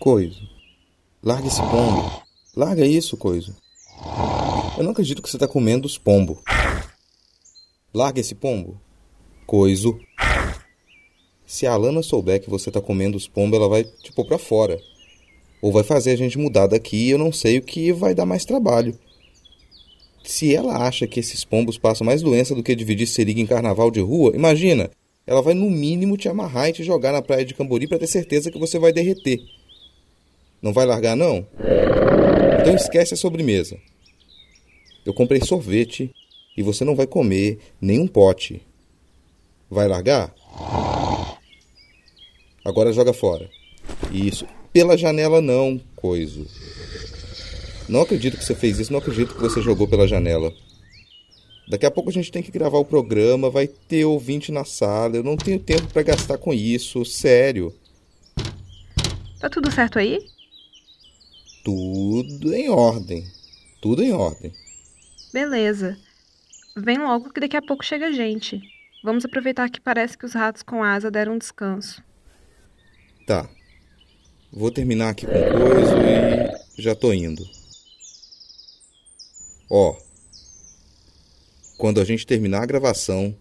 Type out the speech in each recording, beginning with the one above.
Coiso. Larga esse pombo. Larga isso, Coiso. Eu não acredito que você está comendo os pombos. Larga esse pombo. Coiso. Se a Alana souber que você está comendo os pombos, ela vai te pôr pra fora. Ou vai fazer a gente mudar daqui e eu não sei o que vai dar mais trabalho. Se ela acha que esses pombos passam mais doença do que dividir seringa em carnaval de rua, imagina, ela vai no mínimo te amarrar e te jogar na praia de Cambori para ter certeza que você vai derreter. Não vai largar, não? Então esquece a sobremesa. Eu comprei sorvete e você não vai comer nem um pote. Vai largar? Agora joga fora. Isso. Pela janela não, coiso. Não acredito que você fez isso, não acredito que você jogou pela janela. Daqui a pouco a gente tem que gravar o programa, vai ter ouvinte na sala. Eu não tenho tempo para gastar com isso, sério. Tá tudo certo aí? Tudo em ordem. Tudo em ordem. Beleza. Vem logo que daqui a pouco chega gente. Vamos aproveitar que parece que os ratos com asa deram um descanso. Tá. Vou terminar aqui com coisa e já tô indo. Ó. Quando a gente terminar a gravação,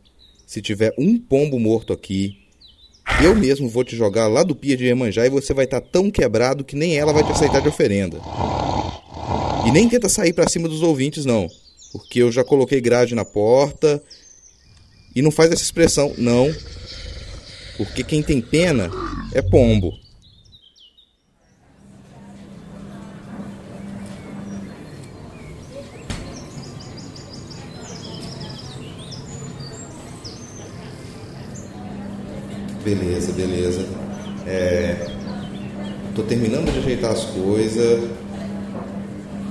se tiver um pombo morto aqui, eu mesmo vou te jogar lá do Pia de Iemanjá e você vai estar tá tão quebrado que nem ela vai te aceitar de oferenda. E nem tenta sair para cima dos ouvintes, não. Porque eu já coloquei grade na porta. E não faz essa expressão, não. Porque quem tem pena é pombo. Beleza, beleza. É, tô terminando de ajeitar as coisas.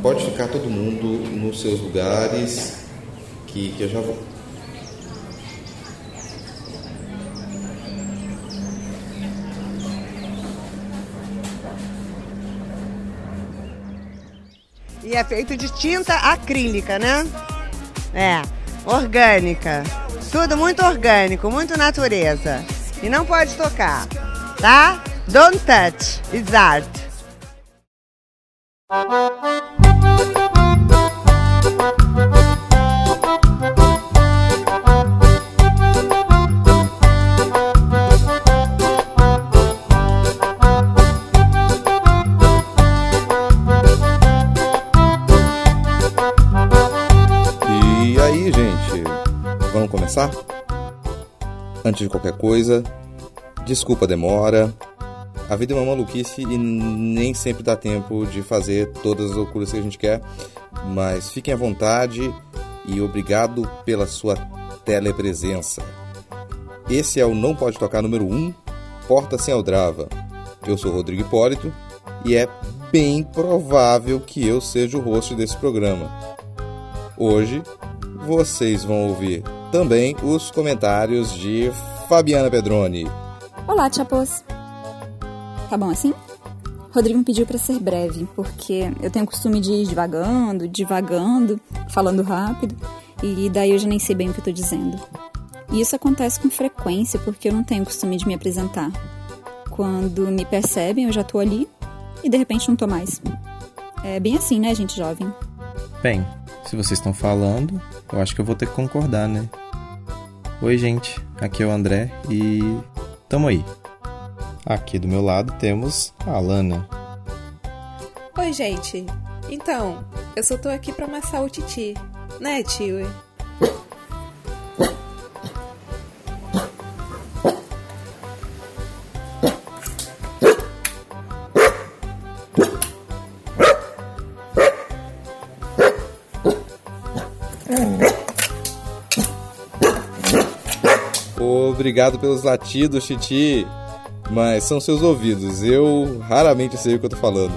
Pode ficar todo mundo nos seus lugares, que, que eu já vou. E é feito de tinta acrílica, né? É, orgânica. Tudo muito orgânico, muito natureza. E não pode tocar, tá? Don't touch, it's art. Começar? Antes de qualquer coisa, desculpa a demora. A vida é uma maluquice e nem sempre dá tempo de fazer todas as loucuras que a gente quer. Mas fiquem à vontade e obrigado pela sua telepresença. Esse é o Não Pode Tocar número 1, Porta Sem Aldrava. Eu sou Rodrigo Hipólito e é bem provável que eu seja o host desse programa. Hoje vocês vão ouvir também os comentários de Fabiana Pedroni. Olá, Chapos. Tá bom assim? Rodrigo me pediu para ser breve, porque eu tenho o costume de ir divagando, divagando, falando rápido, e daí eu já nem sei bem o que eu tô dizendo. E isso acontece com frequência porque eu não tenho o costume de me apresentar. Quando me percebem, eu já tô ali e de repente não tô mais. É bem assim, né, gente jovem? Bem, se vocês estão falando, eu acho que eu vou ter que concordar, né? Oi, gente, aqui é o André e tamo aí. Aqui do meu lado temos a Alana. Oi, gente. Então, eu só tô aqui pra amassar o Titi, né, tio? Obrigado pelos latidos, Titi. Mas são seus ouvidos. Eu raramente sei o que eu tô falando.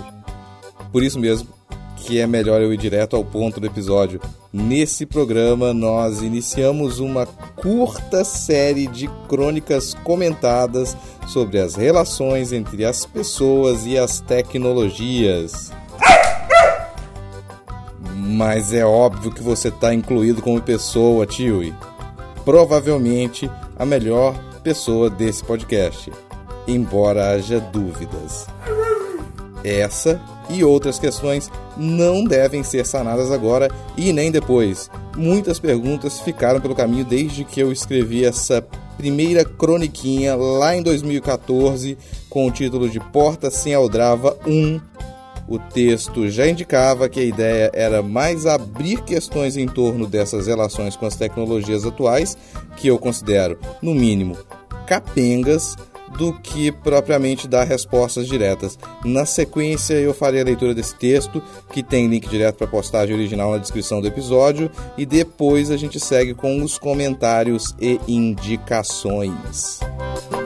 Por isso mesmo que é melhor eu ir direto ao ponto do episódio. Nesse programa, nós iniciamos uma curta série de crônicas comentadas sobre as relações entre as pessoas e as tecnologias. Mas é óbvio que você está incluído como pessoa, tio. Provavelmente a melhor pessoa desse podcast, embora haja dúvidas. Essa e outras questões não devem ser sanadas agora e nem depois. Muitas perguntas ficaram pelo caminho desde que eu escrevi essa primeira croniquinha lá em 2014 com o título de Porta Sem Aldrava 1. O texto já indicava que a ideia era mais abrir questões em torno dessas relações com as tecnologias atuais, que eu considero, no mínimo, capengas, do que propriamente dar respostas diretas. Na sequência, eu farei a leitura desse texto, que tem link direto para a postagem original na descrição do episódio, e depois a gente segue com os comentários e indicações. Okay,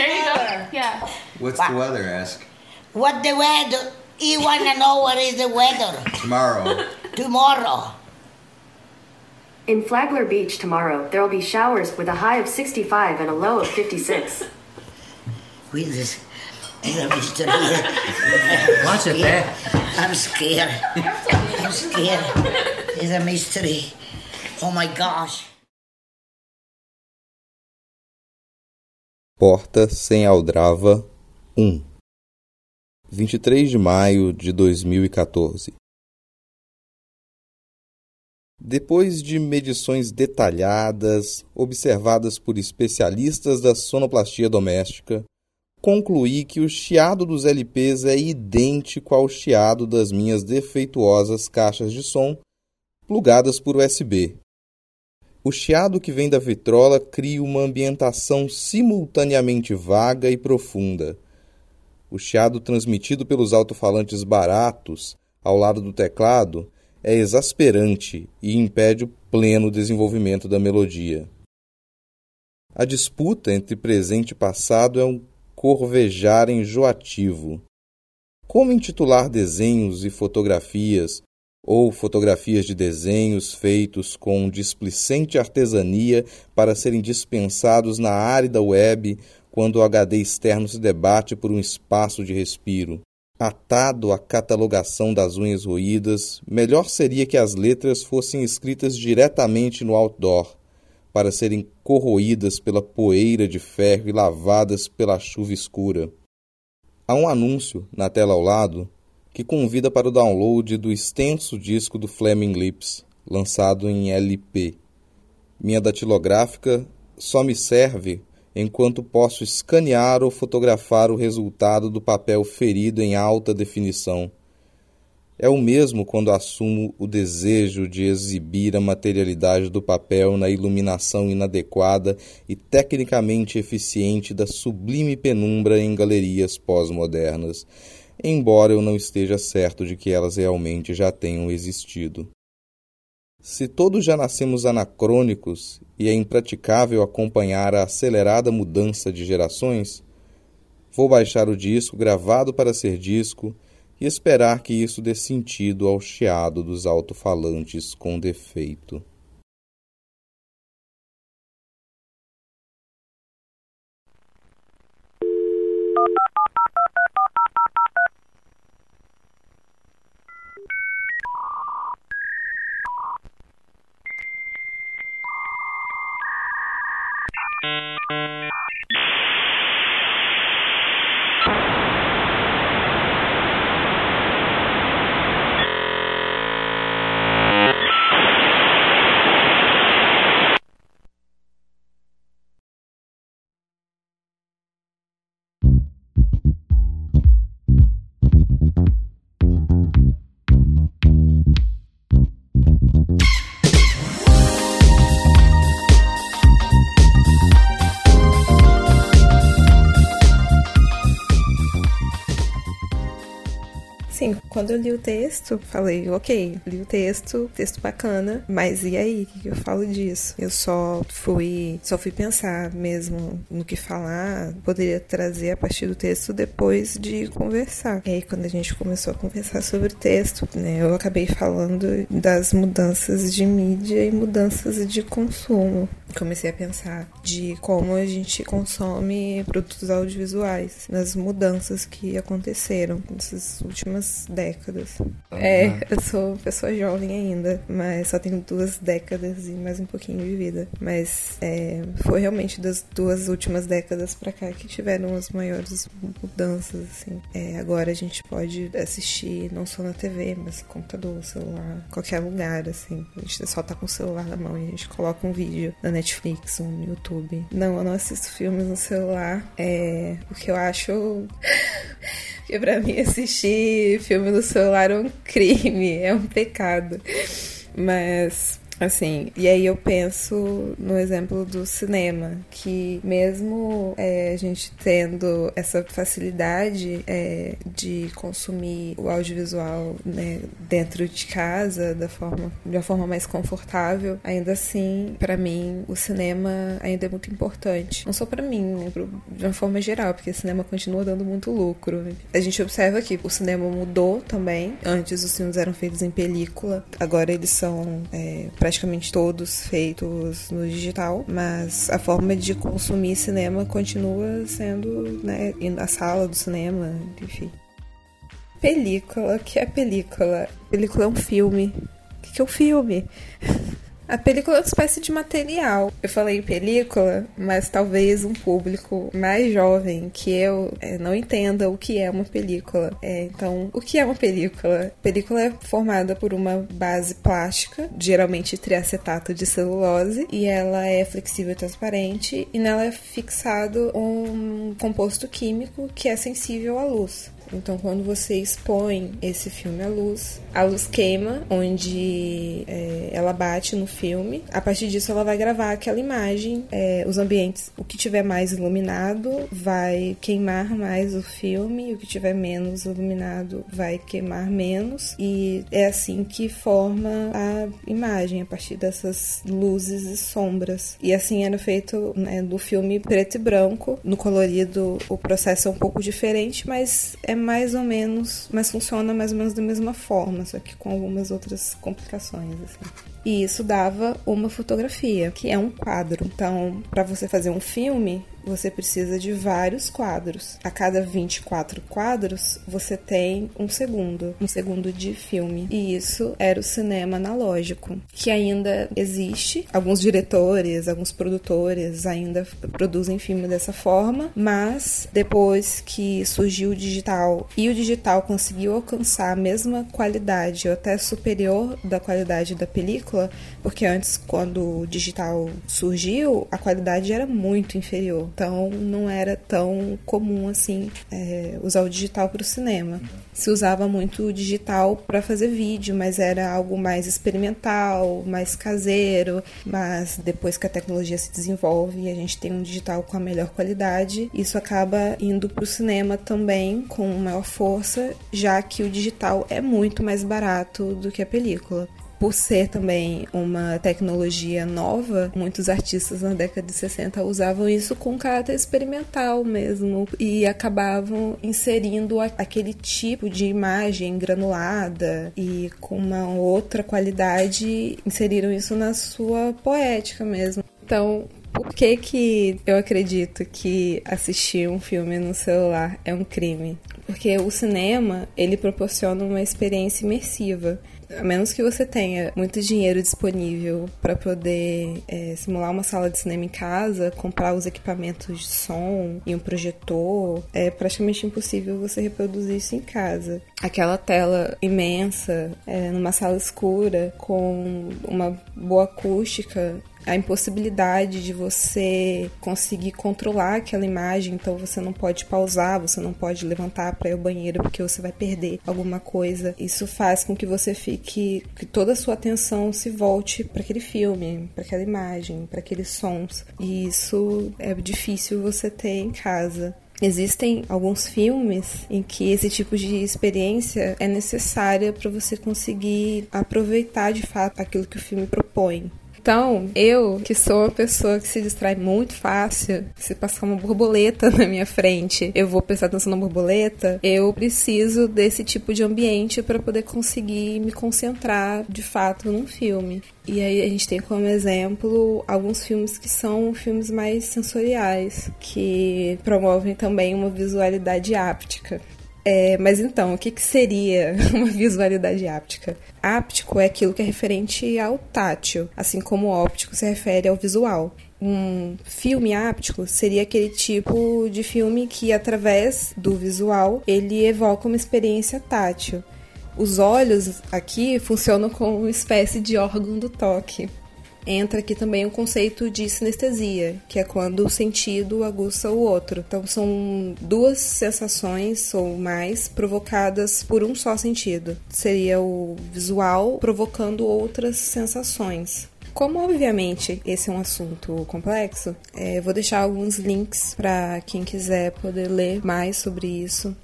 What's the There you go. weather? Yeah. What's the weather? Ask. What the weather? You wanna know what is the weather Tomorrow. tomorrow? In Flagler Beach tomorrow, there will be showers with a high of 65 and a low of 56. With this, is a mystery. What's it there? I'm scared. I'm scared. It's a mystery. Oh my gosh. Porta sem Aldrava 1 23 de maio de 2014 Depois de medições detalhadas, observadas por especialistas da sonoplastia doméstica, concluí que o chiado dos LPs é idêntico ao chiado das minhas defeituosas caixas de som plugadas por USB. O chiado que vem da vitrola cria uma ambientação simultaneamente vaga e profunda. O chiado transmitido pelos alto-falantes baratos ao lado do teclado é exasperante e impede o pleno desenvolvimento da melodia. A disputa entre presente e passado é um corvejar enjoativo. Como intitular desenhos e fotografias ou fotografias de desenhos feitos com displicente artesania para serem dispensados na árida web quando o HD externo se debate por um espaço de respiro. Atado à catalogação das unhas roídas, melhor seria que as letras fossem escritas diretamente no outdoor, para serem corroídas pela poeira de ferro e lavadas pela chuva escura. Há um anúncio na tela ao lado que convida para o download do extenso disco do Fleming Lips, lançado em LP. Minha datilográfica só me serve enquanto posso escanear ou fotografar o resultado do papel ferido em alta definição. É o mesmo quando assumo o desejo de exibir a materialidade do papel na iluminação inadequada e tecnicamente eficiente da sublime penumbra em galerias pós-modernas embora eu não esteja certo de que elas realmente já tenham existido. Se todos já nascemos anacrônicos e é impraticável acompanhar a acelerada mudança de gerações, vou baixar o disco gravado para ser disco e esperar que isso dê sentido ao chiado dos alto-falantes com defeito. Quando eu li o texto, falei, ok, li o texto, texto bacana, mas e aí? O que eu falo disso? Eu só fui, só fui pensar mesmo no que falar, poderia trazer a partir do texto depois de conversar. E aí, quando a gente começou a conversar sobre o texto, né, eu acabei falando das mudanças de mídia e mudanças de consumo. Comecei a pensar de como a gente consome produtos audiovisuais, nas mudanças que aconteceram nessas últimas décadas. É, eu sou pessoa jovem ainda, mas só tenho duas décadas e mais um pouquinho de vida. Mas é, foi realmente das duas últimas décadas para cá que tiveram as maiores mudanças. Assim. É, agora a gente pode assistir não só na TV, mas computador, celular, qualquer lugar. Assim. A gente só tá com o celular na mão e a gente coloca um vídeo na Netflix, um no YouTube. Não, eu não assisto filmes no celular. É, porque eu acho. que pra mim assistir filme no celular é um crime, é um pecado. Mas Assim, e aí eu penso no exemplo do cinema, que mesmo é, a gente tendo essa facilidade é, de consumir o audiovisual né, dentro de casa, da forma, de uma forma mais confortável, ainda assim, para mim, o cinema ainda é muito importante. Não só para mim, né, de uma forma geral, porque o cinema continua dando muito lucro. A gente observa que o cinema mudou também. Antes os filmes eram feitos em película, agora eles são é, praticamente todos feitos no digital, mas a forma de consumir cinema continua sendo, né, na sala do cinema, enfim. Película, o que é película? Película é um filme. O que é um filme? A película é uma espécie de material. Eu falei película, mas talvez um público mais jovem que eu é, não entenda o que é uma película. É, então, o que é uma película? película é formada por uma base plástica, geralmente triacetato de celulose, e ela é flexível e transparente, e nela é fixado um composto químico que é sensível à luz. Então, quando você expõe esse filme à luz, a luz queima onde é, ela bate no filme. A partir disso, ela vai gravar aquela imagem. É, os ambientes, o que tiver mais iluminado vai queimar mais o filme, o que tiver menos iluminado vai queimar menos. E é assim que forma a imagem, a partir dessas luzes e sombras. E assim era feito né, do filme preto e branco. No colorido, o processo é um pouco diferente, mas é mais ou menos, mas funciona mais ou menos da mesma forma, só que com algumas outras complicações, assim. E isso dava uma fotografia, que é um quadro. Então, para você fazer um filme, você precisa de vários quadros. A cada 24 quadros, você tem um segundo, um segundo de filme. E isso era o cinema analógico, que ainda existe. Alguns diretores, alguns produtores ainda produzem filme dessa forma, mas depois que surgiu o digital e o digital conseguiu alcançar a mesma qualidade ou até superior da qualidade da película, porque antes quando o digital surgiu, a qualidade era muito inferior. Então não era tão comum assim é, usar o digital para o cinema. Se usava muito o digital para fazer vídeo, mas era algo mais experimental, mais caseiro. Mas depois que a tecnologia se desenvolve e a gente tem um digital com a melhor qualidade, isso acaba indo para o cinema também com maior força, já que o digital é muito mais barato do que a película por ser também uma tecnologia nova, muitos artistas na década de 60 usavam isso com caráter experimental mesmo e acabavam inserindo aquele tipo de imagem granulada e com uma outra qualidade, inseriram isso na sua poética mesmo. Então, por que que eu acredito que assistir um filme no celular é um crime? Porque o cinema, ele proporciona uma experiência imersiva a menos que você tenha muito dinheiro disponível para poder é, simular uma sala de cinema em casa, comprar os equipamentos de som e um projetor, é praticamente impossível você reproduzir isso em casa. Aquela tela imensa, é, numa sala escura, com uma boa acústica, a impossibilidade de você conseguir controlar aquela imagem, então você não pode pausar, você não pode levantar para ir ao banheiro porque você vai perder alguma coisa. Isso faz com que você fique que toda a sua atenção se volte para aquele filme, para aquela imagem, para aqueles sons. E isso é difícil você ter em casa. Existem alguns filmes em que esse tipo de experiência é necessária para você conseguir aproveitar de fato aquilo que o filme propõe. Então, eu, que sou uma pessoa que se distrai muito fácil, se passar uma borboleta na minha frente, eu vou prestar atenção na borboleta, eu preciso desse tipo de ambiente para poder conseguir me concentrar de fato num filme. E aí a gente tem como exemplo alguns filmes que são filmes mais sensoriais, que promovem também uma visualidade áptica. É, mas então, o que, que seria uma visualidade áptica? Áptico é aquilo que é referente ao tátil, assim como óptico se refere ao visual. Um filme áptico seria aquele tipo de filme que, através do visual, ele evoca uma experiência tátil. Os olhos aqui funcionam como uma espécie de órgão do toque entra aqui também o conceito de sinestesia, que é quando o sentido aguça o outro. Então são duas sensações ou mais provocadas por um só sentido. Seria o visual provocando outras sensações. Como, obviamente, esse é um assunto complexo, é, vou deixar alguns links para quem quiser poder ler mais sobre isso.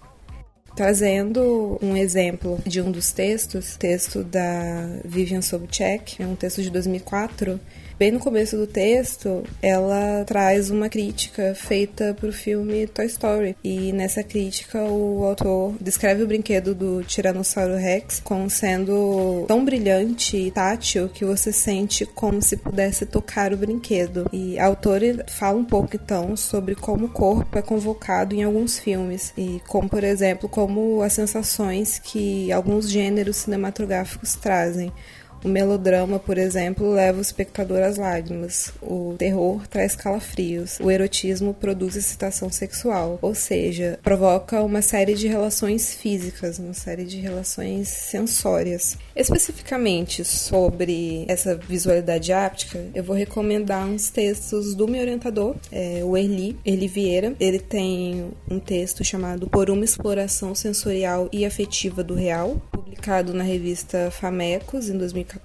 Trazendo um exemplo de um dos textos, texto da Vivian Sobchak, é um texto de 2004, Bem no começo do texto, ela traz uma crítica feita para o filme Toy Story. E nessa crítica, o autor descreve o brinquedo do Tiranossauro Rex como sendo tão brilhante e tátil que você sente como se pudesse tocar o brinquedo. E a autora fala um pouco então sobre como o corpo é convocado em alguns filmes e como, por exemplo, como as sensações que alguns gêneros cinematográficos trazem. O melodrama, por exemplo, leva o espectador às lágrimas. O terror traz calafrios. O erotismo produz excitação sexual, ou seja, provoca uma série de relações físicas, uma série de relações sensórias. Especificamente sobre essa visualidade áptica, eu vou recomendar uns textos do meu orientador, é, o Erli, Erli Vieira. Ele tem um texto chamado Por uma Exploração Sensorial e Afetiva do Real, publicado na revista Famecos em 2014,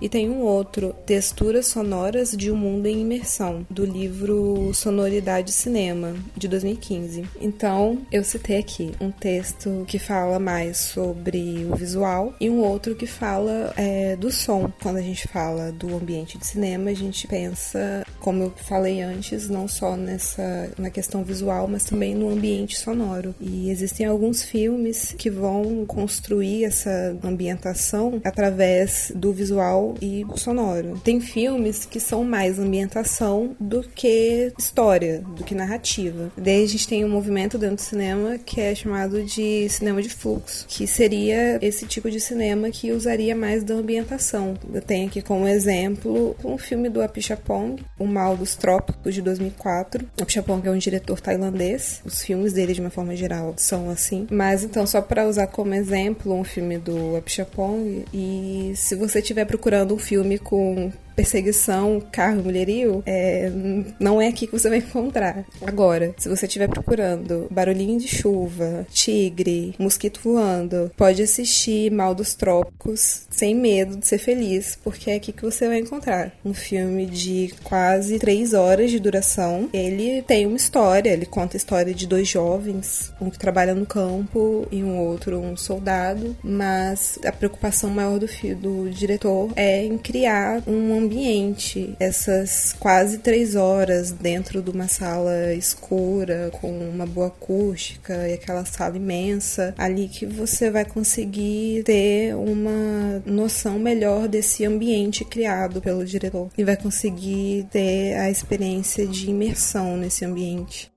e tem um outro, Texturas Sonoras de um Mundo em Imersão, do livro Sonoridade Cinema, de 2015. Então, eu citei aqui um texto que fala mais sobre o visual e um outro que fala é, do som. Quando a gente fala do ambiente de cinema, a gente pensa, como eu falei antes, não só nessa na questão visual, mas também no ambiente sonoro. E existem alguns filmes que vão construir essa ambientação através do visual e sonoro. Tem filmes que são mais ambientação do que história, do que narrativa. Daí a gente tem um movimento dentro do cinema que é chamado de cinema de fluxo, que seria esse tipo de cinema que usaria mais da ambientação. Eu tenho aqui como exemplo um filme do Apichatpong, O Mal dos Trópicos, de 2004. O Apichatpong é um diretor tailandês. Os filmes dele, de uma forma geral, são assim. Mas então, só para usar como exemplo um filme do Apichatpong e se você estiver procurando um filme com perseguição, carro, mulherio, é, não é aqui que você vai encontrar. Agora, se você estiver procurando barulhinho de chuva, tigre, mosquito voando, pode assistir Mal dos Trópicos sem medo de ser feliz, porque é aqui que você vai encontrar. Um filme de quase três horas de duração. Ele tem uma história, ele conta a história de dois jovens, um que trabalha no campo e um outro, um soldado, mas a preocupação maior do, do diretor é em criar um ambiente. Essas quase três horas dentro de uma sala escura, com uma boa acústica e aquela sala imensa, ali que você vai conseguir ter uma noção melhor desse ambiente criado pelo diretor e vai conseguir ter a experiência de imersão nesse ambiente.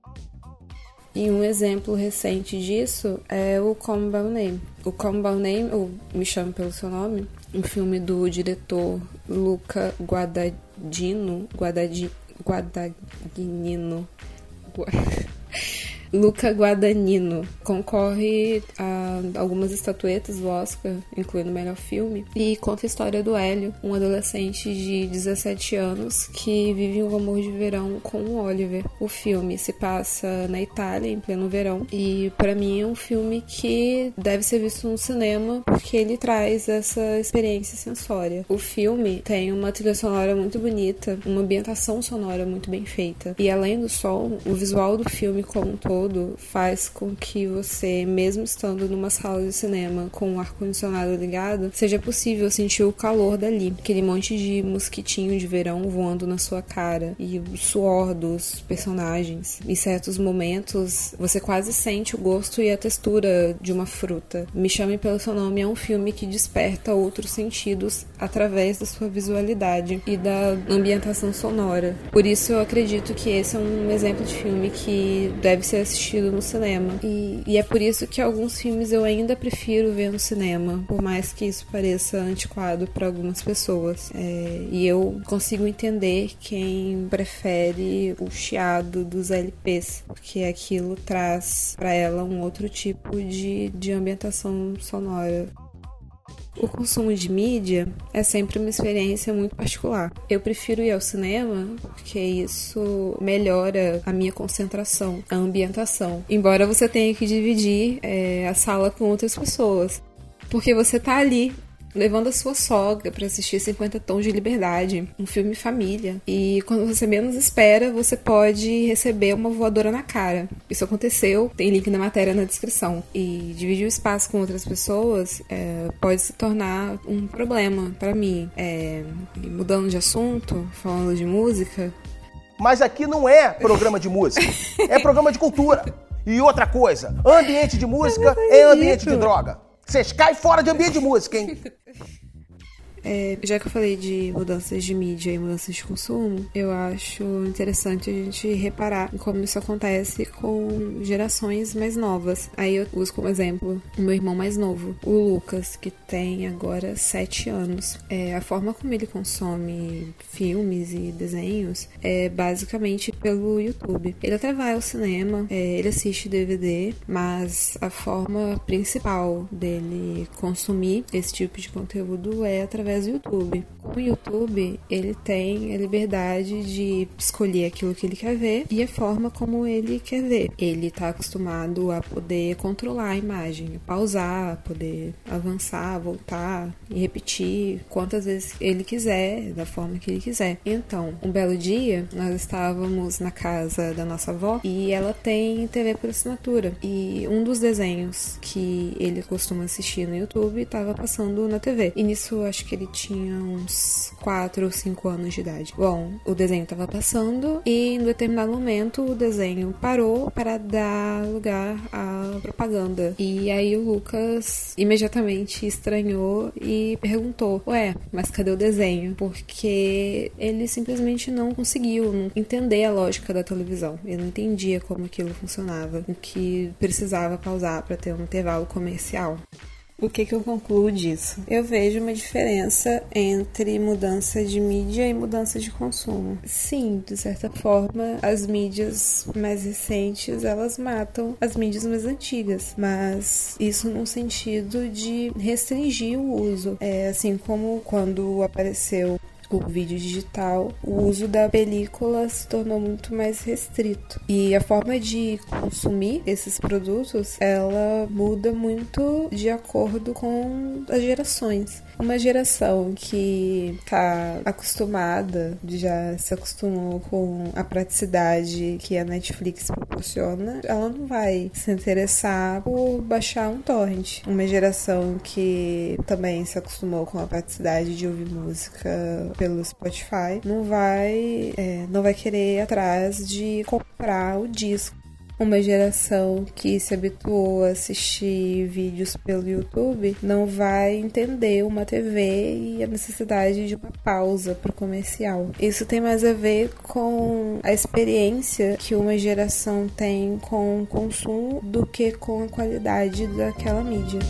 E um exemplo recente disso é o By Name. O By Name, ou Me Chame Pelo Seu Nome, um filme do diretor Luca Guadagnino, Guadagni, Guadagnino, Luca Guadagnino concorre a algumas estatuetas do Oscar, incluindo o melhor filme, e conta a história do Hélio, um adolescente de 17 anos que vive um amor de verão com o Oliver. O filme se passa na Itália, em pleno verão, e para mim é um filme que deve ser visto no cinema porque ele traz essa experiência sensória. O filme tem uma trilha sonora muito bonita, uma ambientação sonora muito bem feita, e além do som, o visual do filme como um todo todo faz com que você, mesmo estando numa sala de cinema com o ar-condicionado ligado, seja possível sentir o calor dali. Aquele monte de mosquitinho de verão voando na sua cara e o suor dos personagens. Em certos momentos, você quase sente o gosto e a textura de uma fruta. Me Chame Pelo Seu Nome é um filme que desperta outros sentidos através da sua visualidade e da ambientação sonora. Por isso eu acredito que esse é um exemplo de filme que deve ser assistido no cinema. E, e é por isso que alguns filmes eu ainda prefiro ver no cinema, por mais que isso pareça antiquado para algumas pessoas. É, e eu consigo entender quem prefere o chiado dos LPs, porque aquilo traz para ela um outro tipo de, de ambientação sonora. O consumo de mídia é sempre uma experiência muito particular. Eu prefiro ir ao cinema porque isso melhora a minha concentração, a ambientação. Embora você tenha que dividir é, a sala com outras pessoas. Porque você tá ali levando a sua sogra para assistir 50 Tons de Liberdade, um filme família. E quando você menos espera, você pode receber uma voadora na cara. Isso aconteceu, tem link na matéria na descrição. E dividir o espaço com outras pessoas é, pode se tornar um problema para mim. É, mudando de assunto, falando de música. Mas aqui não é programa de música, é programa de cultura. E outra coisa, ambiente de música é ambiente de droga. Vocês caem fora de ambiente de música, hein? É, já que eu falei de mudanças de mídia e mudanças de consumo, eu acho interessante a gente reparar como isso acontece com gerações mais novas. Aí eu uso como exemplo o meu irmão mais novo, o Lucas, que tem agora 7 anos. É, a forma como ele consome filmes e desenhos é basicamente pelo YouTube. Ele até vai ao cinema, é, ele assiste DVD, mas a forma principal dele consumir esse tipo de conteúdo é através através do YouTube. Com o YouTube, ele tem a liberdade de escolher aquilo que ele quer ver e a forma como ele quer ver. Ele está acostumado a poder controlar a imagem, pausar, poder avançar, voltar e repetir quantas vezes ele quiser, da forma que ele quiser. Então, um belo dia, nós estávamos na casa da nossa avó e ela tem TV por assinatura. E um dos desenhos que ele costuma assistir no YouTube estava passando na TV. E nisso, acho que ele tinha uns 4 ou 5 anos de idade. Bom, o desenho estava passando e em determinado momento o desenho parou para dar lugar à propaganda. E aí o Lucas imediatamente estranhou e perguntou: Ué, mas cadê o desenho? Porque ele simplesmente não conseguiu entender a lógica da televisão. Ele não entendia como aquilo funcionava, o que precisava pausar para ter um intervalo comercial. O que, que eu concluo disso? Eu vejo uma diferença entre mudança de mídia e mudança de consumo. Sim, de certa forma, as mídias mais recentes elas matam as mídias mais antigas, mas isso num sentido de restringir o uso. É assim como quando apareceu o vídeo digital, o uso da película se tornou muito mais restrito. E a forma de consumir esses produtos, ela muda muito de acordo com as gerações. Uma geração que tá acostumada, já se acostumou com a praticidade que a Netflix proporciona, ela não vai se interessar por baixar um torrent. Uma geração que também se acostumou com a praticidade de ouvir música pelo Spotify não vai, é, não vai querer ir atrás de comprar o disco uma geração que se habituou a assistir vídeos pelo YouTube não vai entender uma TV e a necessidade de uma pausa para o comercial. Isso tem mais a ver com a experiência que uma geração tem com o consumo do que com a qualidade daquela mídia.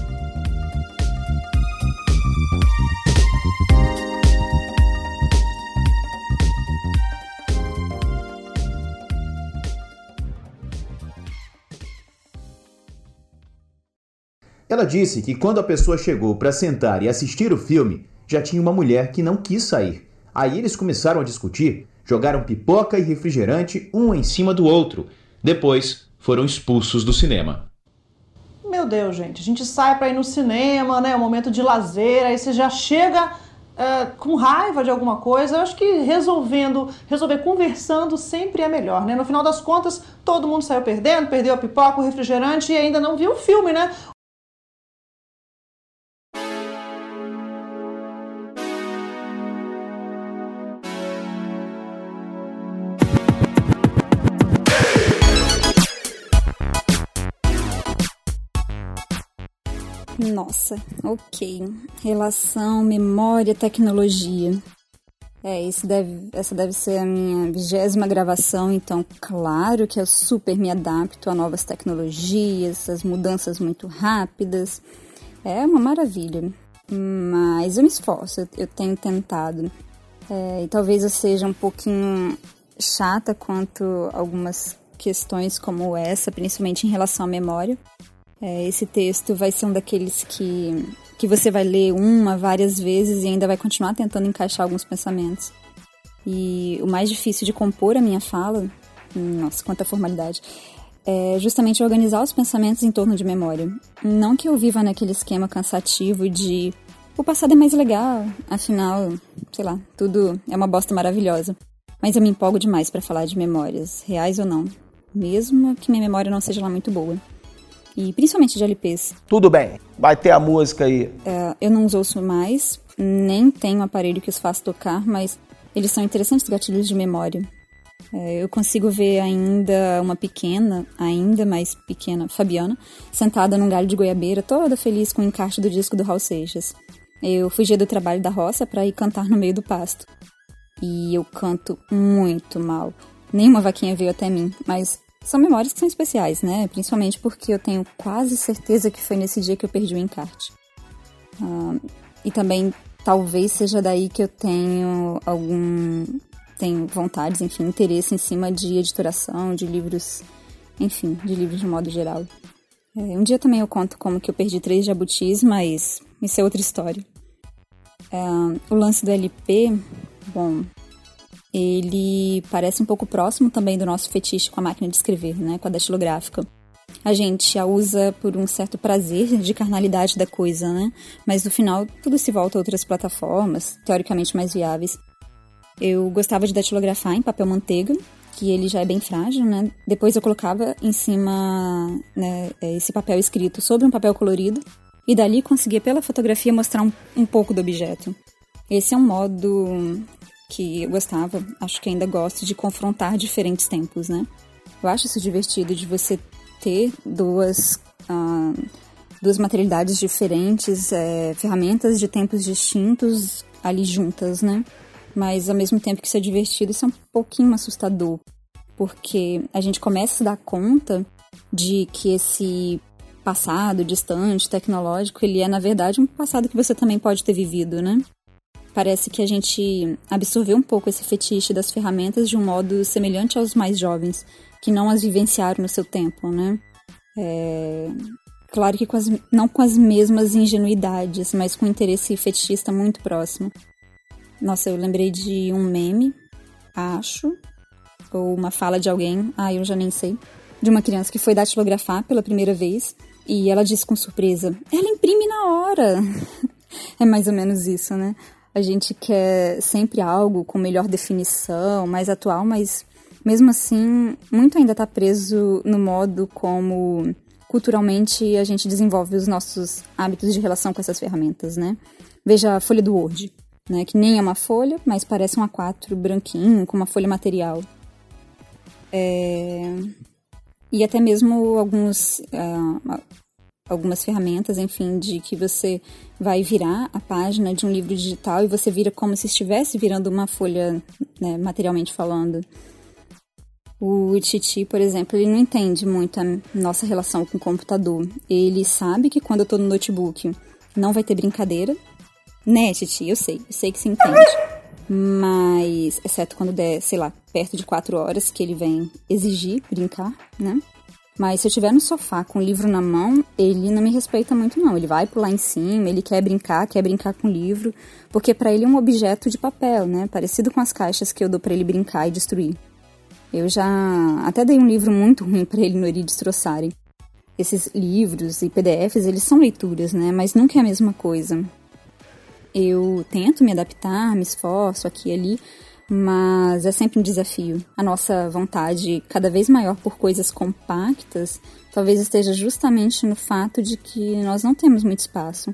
Ela disse que quando a pessoa chegou para sentar e assistir o filme, já tinha uma mulher que não quis sair. Aí eles começaram a discutir, jogaram pipoca e refrigerante um em cima do outro. Depois foram expulsos do cinema. Meu Deus, gente, a gente sai para ir no cinema, né? É um momento de lazer, aí você já chega é, com raiva de alguma coisa. Eu acho que resolvendo, resolver conversando sempre é melhor, né? No final das contas, todo mundo saiu perdendo, perdeu a pipoca, o refrigerante e ainda não viu o filme, né? Nossa, ok. Relação, memória, tecnologia. É, deve, essa deve ser a minha vigésima gravação, então, claro que eu super me adapto a novas tecnologias, as mudanças muito rápidas. É uma maravilha. Mas eu me esforço, eu, eu tenho tentado. É, e talvez eu seja um pouquinho chata quanto algumas questões como essa, principalmente em relação à memória. É, esse texto vai ser um daqueles que, que você vai ler uma, várias vezes e ainda vai continuar tentando encaixar alguns pensamentos. E o mais difícil de compor a minha fala, nossa, quanta formalidade, é justamente organizar os pensamentos em torno de memória. Não que eu viva naquele esquema cansativo de o passado é mais legal, afinal, sei lá, tudo é uma bosta maravilhosa. Mas eu me empolgo demais para falar de memórias, reais ou não, mesmo que minha memória não seja lá muito boa e principalmente de LPs. Tudo bem, vai ter a música aí. É, eu não os ouço mais, nem tenho aparelho que os faça tocar, mas eles são interessantes gatilhos de memória. É, eu consigo ver ainda uma pequena, ainda mais pequena, Fabiana, sentada num galho de goiabeira, toda feliz com o encarte do disco do Raul Seixas. Eu fugia do trabalho da roça para ir cantar no meio do pasto. E eu canto muito mal. Nenhuma vaquinha veio até mim, mas são memórias que são especiais, né? Principalmente porque eu tenho quase certeza que foi nesse dia que eu perdi o encarte. Uh, e também talvez seja daí que eu tenho algum. tenho vontades, enfim, interesse em cima de editoração, de livros, enfim, de livros de modo geral. É, um dia também eu conto como que eu perdi três jabutis, mas isso é outra história. Uh, o lance do LP, bom, ele parece um pouco próximo também do nosso fetiche com a máquina de escrever, né, com a datilográfica. A gente a usa por um certo prazer de carnalidade da coisa, né? Mas no final tudo se volta a outras plataformas, teoricamente mais viáveis. Eu gostava de datilografar em papel manteiga, que ele já é bem frágil, né? Depois eu colocava em cima né, esse papel escrito sobre um papel colorido e dali conseguia pela fotografia mostrar um, um pouco do objeto. Esse é um modo que eu gostava, acho que ainda gosto de confrontar diferentes tempos, né? Eu acho isso divertido de você ter duas, uh, duas materialidades diferentes, é, ferramentas de tempos distintos ali juntas, né? Mas ao mesmo tempo que isso é divertido, isso é um pouquinho assustador, porque a gente começa a se dar conta de que esse passado distante, tecnológico, ele é na verdade um passado que você também pode ter vivido, né? Parece que a gente absorveu um pouco esse fetiche das ferramentas de um modo semelhante aos mais jovens, que não as vivenciaram no seu tempo, né? É... Claro que com as, não com as mesmas ingenuidades, mas com interesse fetichista muito próximo. Nossa, eu lembrei de um meme, acho, ou uma fala de alguém, ah, eu já nem sei, de uma criança que foi datilografar pela primeira vez e ela disse com surpresa: ela imprime na hora. é mais ou menos isso, né? A gente quer sempre algo com melhor definição, mais atual, mas mesmo assim, muito ainda está preso no modo como culturalmente a gente desenvolve os nossos hábitos de relação com essas ferramentas, né? Veja a folha do Word, né? Que nem é uma folha, mas parece um A4 branquinho, com uma folha material. É... E até mesmo alguns, uh, algumas ferramentas, enfim, de que você vai virar a página de um livro digital e você vira como se estivesse virando uma folha, né, materialmente falando. O Titi, por exemplo, ele não entende muito a nossa relação com o computador. Ele sabe que quando eu tô no notebook não vai ter brincadeira. Né, Titi? Eu sei, eu sei que se entende. Mas, exceto quando der, sei lá, perto de quatro horas que ele vem exigir brincar, né? Mas se eu estiver no sofá com o livro na mão, ele não me respeita muito não. Ele vai pular em cima, ele quer brincar, quer brincar com o livro, porque para ele é um objeto de papel, né? Parecido com as caixas que eu dou para ele brincar e destruir. Eu já até dei um livro muito ruim para ele no Eri destroçarem. Esses livros e PDFs, eles são leituras, né? Mas nunca é a mesma coisa. Eu tento me adaptar, me esforço aqui e ali, mas é sempre um desafio. A nossa vontade cada vez maior por coisas compactas talvez esteja justamente no fato de que nós não temos muito espaço.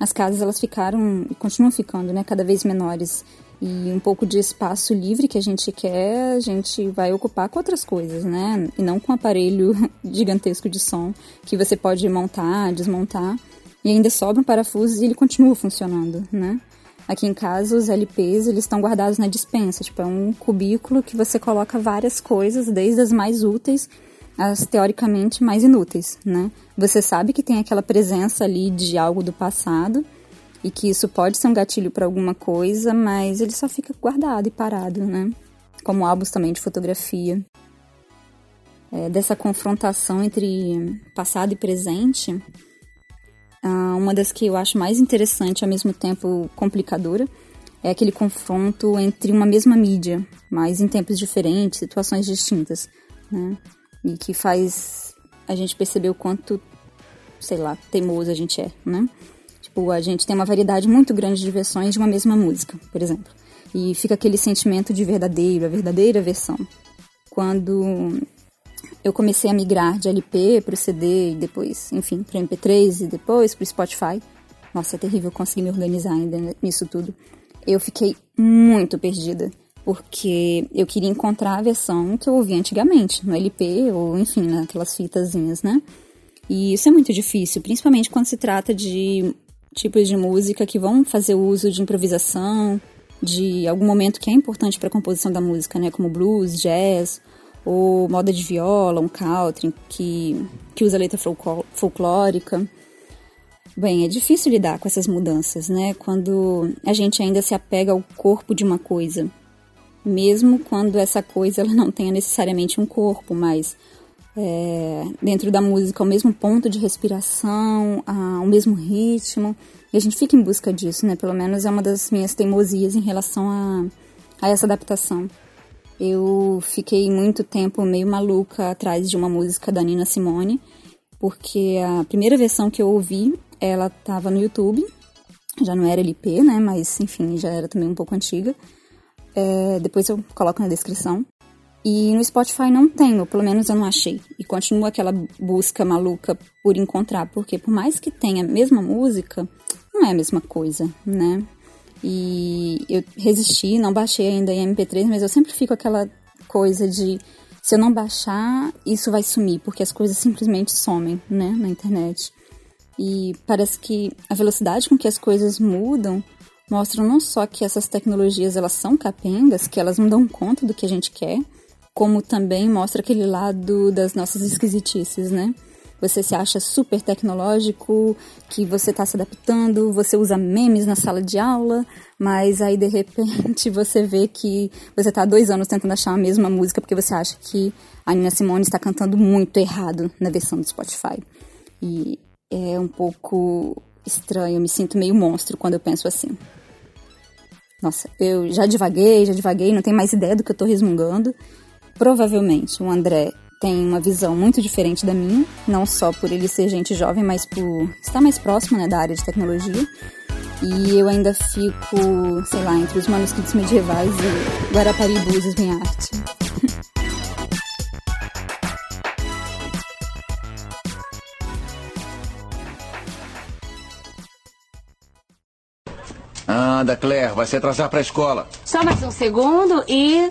As casas elas ficaram e continuam ficando, né, cada vez menores e um pouco de espaço livre que a gente quer, a gente vai ocupar com outras coisas, né? E não com um aparelho gigantesco de som que você pode montar, desmontar e ainda sobra um parafuso e ele continua funcionando, né? Aqui em casa, os LPs, eles estão guardados na dispensa, tipo, é um cubículo que você coloca várias coisas, desde as mais úteis às teoricamente mais inúteis, né? Você sabe que tem aquela presença ali de algo do passado e que isso pode ser um gatilho para alguma coisa, mas ele só fica guardado e parado, né? Como álbuns também de fotografia. É, dessa confrontação entre passado e presente, uma das que eu acho mais interessante, ao mesmo tempo complicadora, é aquele confronto entre uma mesma mídia, mas em tempos diferentes, situações distintas, né? E que faz a gente perceber o quanto, sei lá, teimoso a gente é, né? Tipo, a gente tem uma variedade muito grande de versões de uma mesma música, por exemplo. E fica aquele sentimento de verdadeiro, a verdadeira versão. Quando eu comecei a migrar de LP para o CD e depois, enfim, para MP3 e depois para o Spotify. Nossa, é terrível conseguir me organizar ainda nisso tudo. Eu fiquei muito perdida, porque eu queria encontrar a versão que eu ouvia antigamente, no LP ou, enfim, naquelas fitazinhas, né? E isso é muito difícil, principalmente quando se trata de tipos de música que vão fazer uso de improvisação, de algum momento que é importante para a composição da música, né? Como blues, jazz ou moda de viola, um country que, que usa letra folclórica. Bem, é difícil lidar com essas mudanças, né? Quando a gente ainda se apega ao corpo de uma coisa, mesmo quando essa coisa ela não tenha necessariamente um corpo, mas é, dentro da música o mesmo ponto de respiração, a, o mesmo ritmo, e a gente fica em busca disso, né? Pelo menos é uma das minhas teimosias em relação a, a essa adaptação. Eu fiquei muito tempo meio maluca atrás de uma música da Nina Simone, porque a primeira versão que eu ouvi, ela estava no YouTube, já não era LP, né, mas enfim, já era também um pouco antiga. É, depois eu coloco na descrição. E no Spotify não tem, pelo menos eu não achei. E continua aquela busca maluca por encontrar, porque por mais que tenha a mesma música, não é a mesma coisa, né? E eu resisti, não baixei ainda em MP3, mas eu sempre fico aquela coisa de se eu não baixar, isso vai sumir, porque as coisas simplesmente somem, né, na internet. E parece que a velocidade com que as coisas mudam mostra não só que essas tecnologias elas são capengas, que elas não dão conta do que a gente quer, como também mostra aquele lado das nossas esquisitices, né? Você se acha super tecnológico, que você está se adaptando, você usa memes na sala de aula, mas aí de repente você vê que você está há dois anos tentando achar a mesma música porque você acha que a Nina Simone está cantando muito errado na versão do Spotify. E é um pouco estranho, eu me sinto meio monstro quando eu penso assim. Nossa, eu já divaguei, já divaguei, não tenho mais ideia do que eu tô resmungando. Provavelmente o André tem uma visão muito diferente da minha, não só por ele ser gente jovem, mas por estar mais próximo né, da área de tecnologia. E eu ainda fico, sei lá, entre os manuscritos medievais e Guarapari Búzios, minha arte. Anda, Claire, vai se atrasar para a escola. Só mais um segundo e.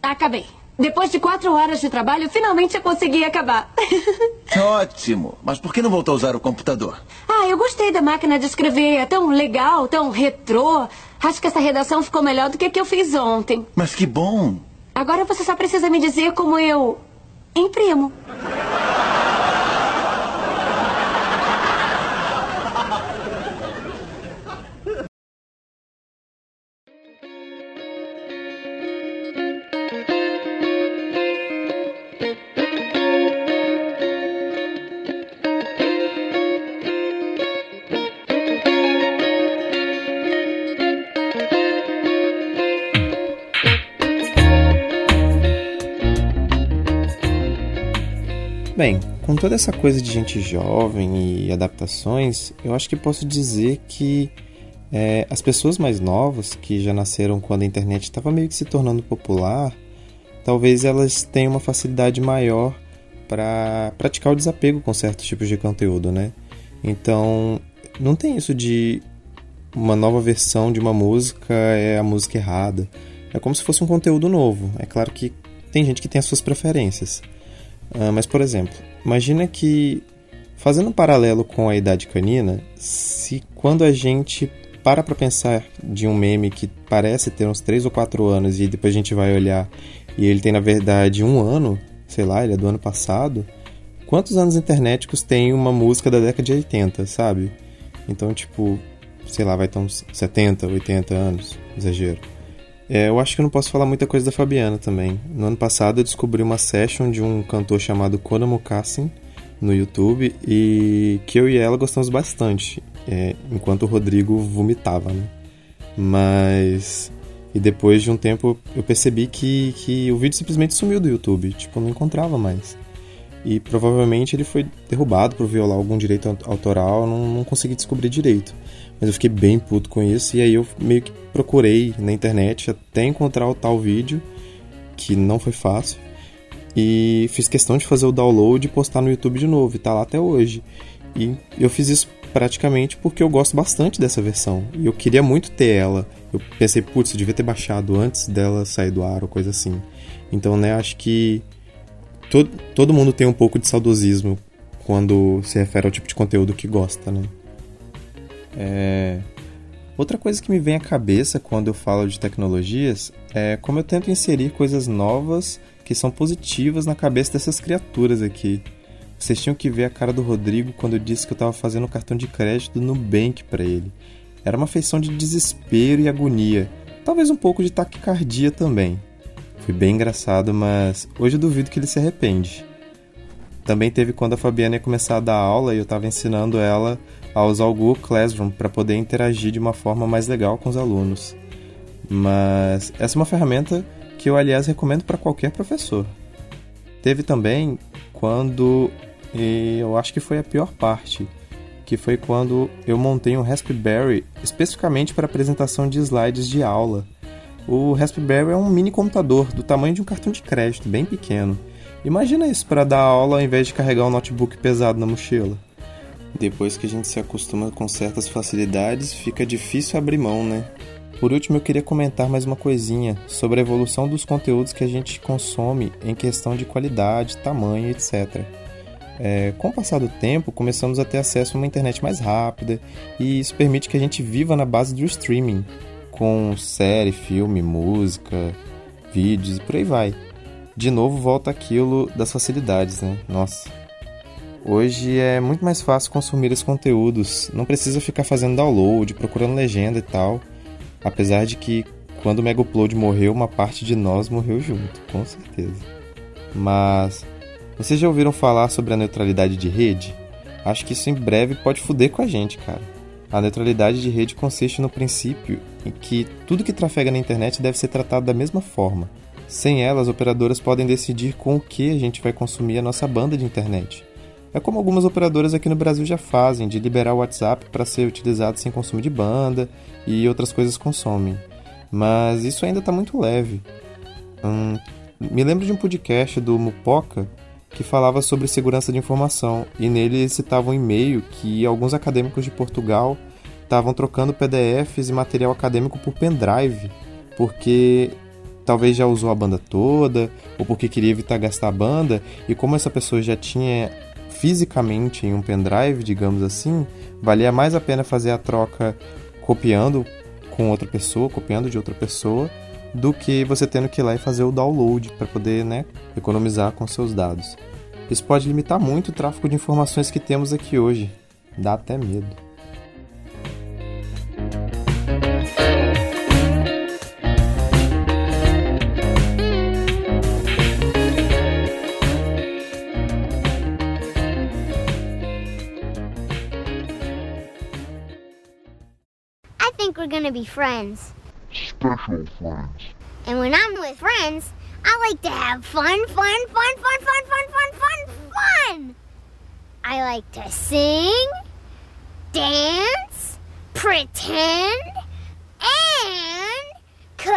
Acabei. Depois de quatro horas de trabalho, finalmente eu consegui acabar. Ótimo. Mas por que não voltou a usar o computador? Ah, eu gostei da máquina de escrever. É tão legal, tão retrô. Acho que essa redação ficou melhor do que a que eu fiz ontem. Mas que bom. Agora você só precisa me dizer como eu imprimo. Bem, com toda essa coisa de gente jovem e adaptações, eu acho que posso dizer que É, as pessoas mais novas, que já nasceram quando a internet estava meio que se tornando popular, talvez elas tenham uma facilidade maior para praticar o desapego com certos tipos de conteúdo, né? Então, não tem isso de uma nova versão de uma música é a música errada. É como se fosse um conteúdo novo. É claro que tem gente que tem as suas preferências. Uh, mas, por exemplo, imagina que, fazendo um paralelo com a idade canina, se quando a gente para para pensar de um meme que parece ter uns 3 ou 4 anos e depois a gente vai olhar e ele tem na verdade um ano, sei lá, ele é do ano passado, quantos anos internéticos tem uma música da década de 80, sabe? Então, tipo, sei lá, vai ter uns 70, 80 anos, exagero. É, eu acho que eu não posso falar muita coisa da Fabiana também. No ano passado eu descobri uma session de um cantor chamado Conan Mocassin no YouTube e que eu e ela gostamos bastante, é, enquanto o Rodrigo vomitava, né? Mas e depois de um tempo eu percebi que, que o vídeo simplesmente sumiu do YouTube, tipo, não encontrava mais. E provavelmente ele foi derrubado por violar algum direito autoral, não, não consegui descobrir direito. Mas eu fiquei bem puto com isso, e aí eu meio que procurei na internet até encontrar o tal vídeo, que não foi fácil. E fiz questão de fazer o download e postar no YouTube de novo, e tá lá até hoje. E eu fiz isso praticamente porque eu gosto bastante dessa versão. E eu queria muito ter ela. Eu pensei, putz, eu devia ter baixado antes dela sair do ar ou coisa assim. Então, né, acho que todo, todo mundo tem um pouco de saudosismo quando se refere ao tipo de conteúdo que gosta, né? É... Outra coisa que me vem à cabeça quando eu falo de tecnologias é como eu tento inserir coisas novas que são positivas na cabeça dessas criaturas aqui. Vocês tinham que ver a cara do Rodrigo quando eu disse que eu estava fazendo o cartão de crédito no Nubank para ele. Era uma feição de desespero e agonia, talvez um pouco de taquicardia também. Foi bem engraçado, mas hoje eu duvido que ele se arrepende. Também teve quando a Fabiana ia começar a dar aula e eu estava ensinando ela a usar o Google Classroom para poder interagir de uma forma mais legal com os alunos. Mas essa é uma ferramenta que eu, aliás, recomendo para qualquer professor. Teve também quando eu acho que foi a pior parte, que foi quando eu montei um Raspberry especificamente para apresentação de slides de aula. O Raspberry é um mini computador do tamanho de um cartão de crédito, bem pequeno. Imagina isso para dar aula ao invés de carregar um notebook pesado na mochila. Depois que a gente se acostuma com certas facilidades, fica difícil abrir mão, né? Por último, eu queria comentar mais uma coisinha sobre a evolução dos conteúdos que a gente consome em questão de qualidade, tamanho, etc. É, com o passar do tempo, começamos a ter acesso a uma internet mais rápida e isso permite que a gente viva na base do streaming, com série, filme, música, vídeos e por aí vai. De novo volta aquilo das facilidades, né? Nossa. Hoje é muito mais fácil consumir esses conteúdos, não precisa ficar fazendo download, procurando legenda e tal. Apesar de que quando o Mega Upload morreu, uma parte de nós morreu junto, com certeza. Mas vocês já ouviram falar sobre a neutralidade de rede? Acho que isso em breve pode foder com a gente, cara. A neutralidade de rede consiste no princípio em que tudo que trafega na internet deve ser tratado da mesma forma. Sem ela, as operadoras podem decidir com o que a gente vai consumir a nossa banda de internet. É como algumas operadoras aqui no Brasil já fazem, de liberar o WhatsApp para ser utilizado sem consumo de banda e outras coisas consomem. Mas isso ainda está muito leve. Hum, me lembro de um podcast do Mupoca que falava sobre segurança de informação, e nele citava um e-mail que alguns acadêmicos de Portugal estavam trocando PDFs e material acadêmico por pendrive, porque talvez já usou a banda toda, ou porque queria evitar gastar a banda, e como essa pessoa já tinha fisicamente em um pendrive, digamos assim, valia mais a pena fazer a troca copiando com outra pessoa, copiando de outra pessoa, do que você tendo que ir lá e fazer o download para poder né, economizar com seus dados. Isso pode limitar muito o tráfego de informações que temos aqui hoje. Dá até medo. Gonna be friends. Special friends. And when I'm with friends, I like to have fun, fun, fun, fun, fun, fun, fun, fun, fun. I like to sing, dance, pretend, and kazoo.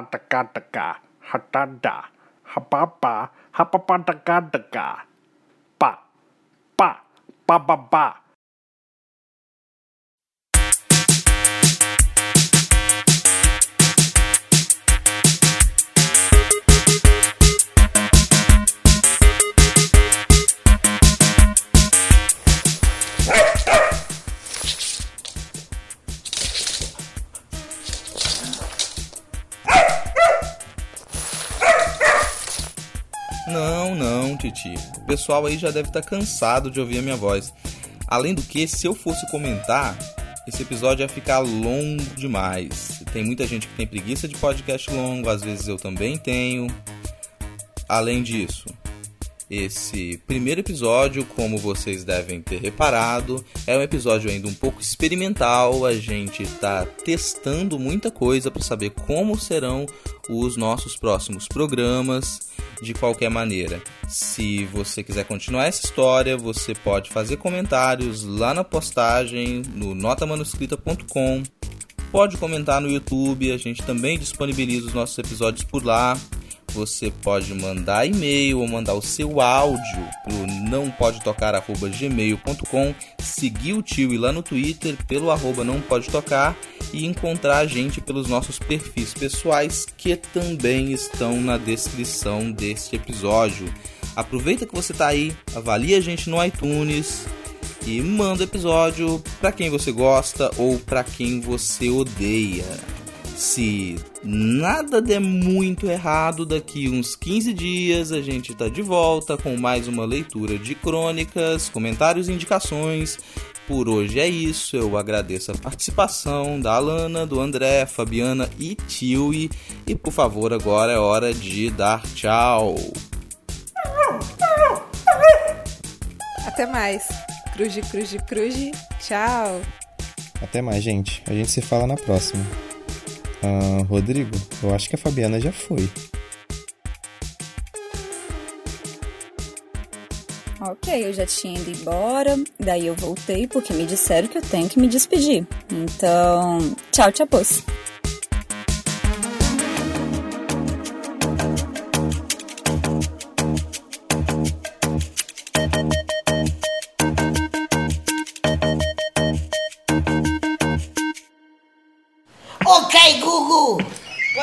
hapatakataka, hatada, hapapa, hapapatakataka, pa, pa, pa, pa, pa. Titi. O pessoal aí já deve estar cansado de ouvir a minha voz. Além do que, se eu fosse comentar, esse episódio ia ficar longo demais. Tem muita gente que tem preguiça de podcast longo, às vezes eu também tenho. Além disso, esse primeiro episódio, como vocês devem ter reparado, é um episódio ainda um pouco experimental. A gente está testando muita coisa para saber como serão os nossos próximos programas. De qualquer maneira, se você quiser continuar essa história, você pode fazer comentários lá na postagem no notamanuscrita.com. Pode comentar no YouTube, a gente também disponibiliza os nossos episódios por lá. Você pode mandar e-mail ou mandar o seu áudio pro não pode tocar gmail.com, seguir o tio e lá no Twitter pelo arroba não pode tocar e encontrar a gente pelos nossos perfis pessoais que também estão na descrição deste episódio. Aproveita que você está aí, avalie a gente no iTunes e manda o episódio para quem você gosta ou para quem você odeia. Se nada der muito errado, daqui uns 15 dias a gente tá de volta com mais uma leitura de crônicas, comentários e indicações. Por hoje é isso, eu agradeço a participação da Alana, do André, Fabiana e Tiwi. E por favor, agora é hora de dar tchau. Até mais. Cruze, cruze, cruze. Tchau. Até mais, gente. A gente se fala na próxima. Ah, Rodrigo, eu acho que a Fabiana já foi. Ok, eu já tinha ido embora, daí eu voltei porque me disseram que eu tenho que me despedir. Então, tchau, tchau, pus.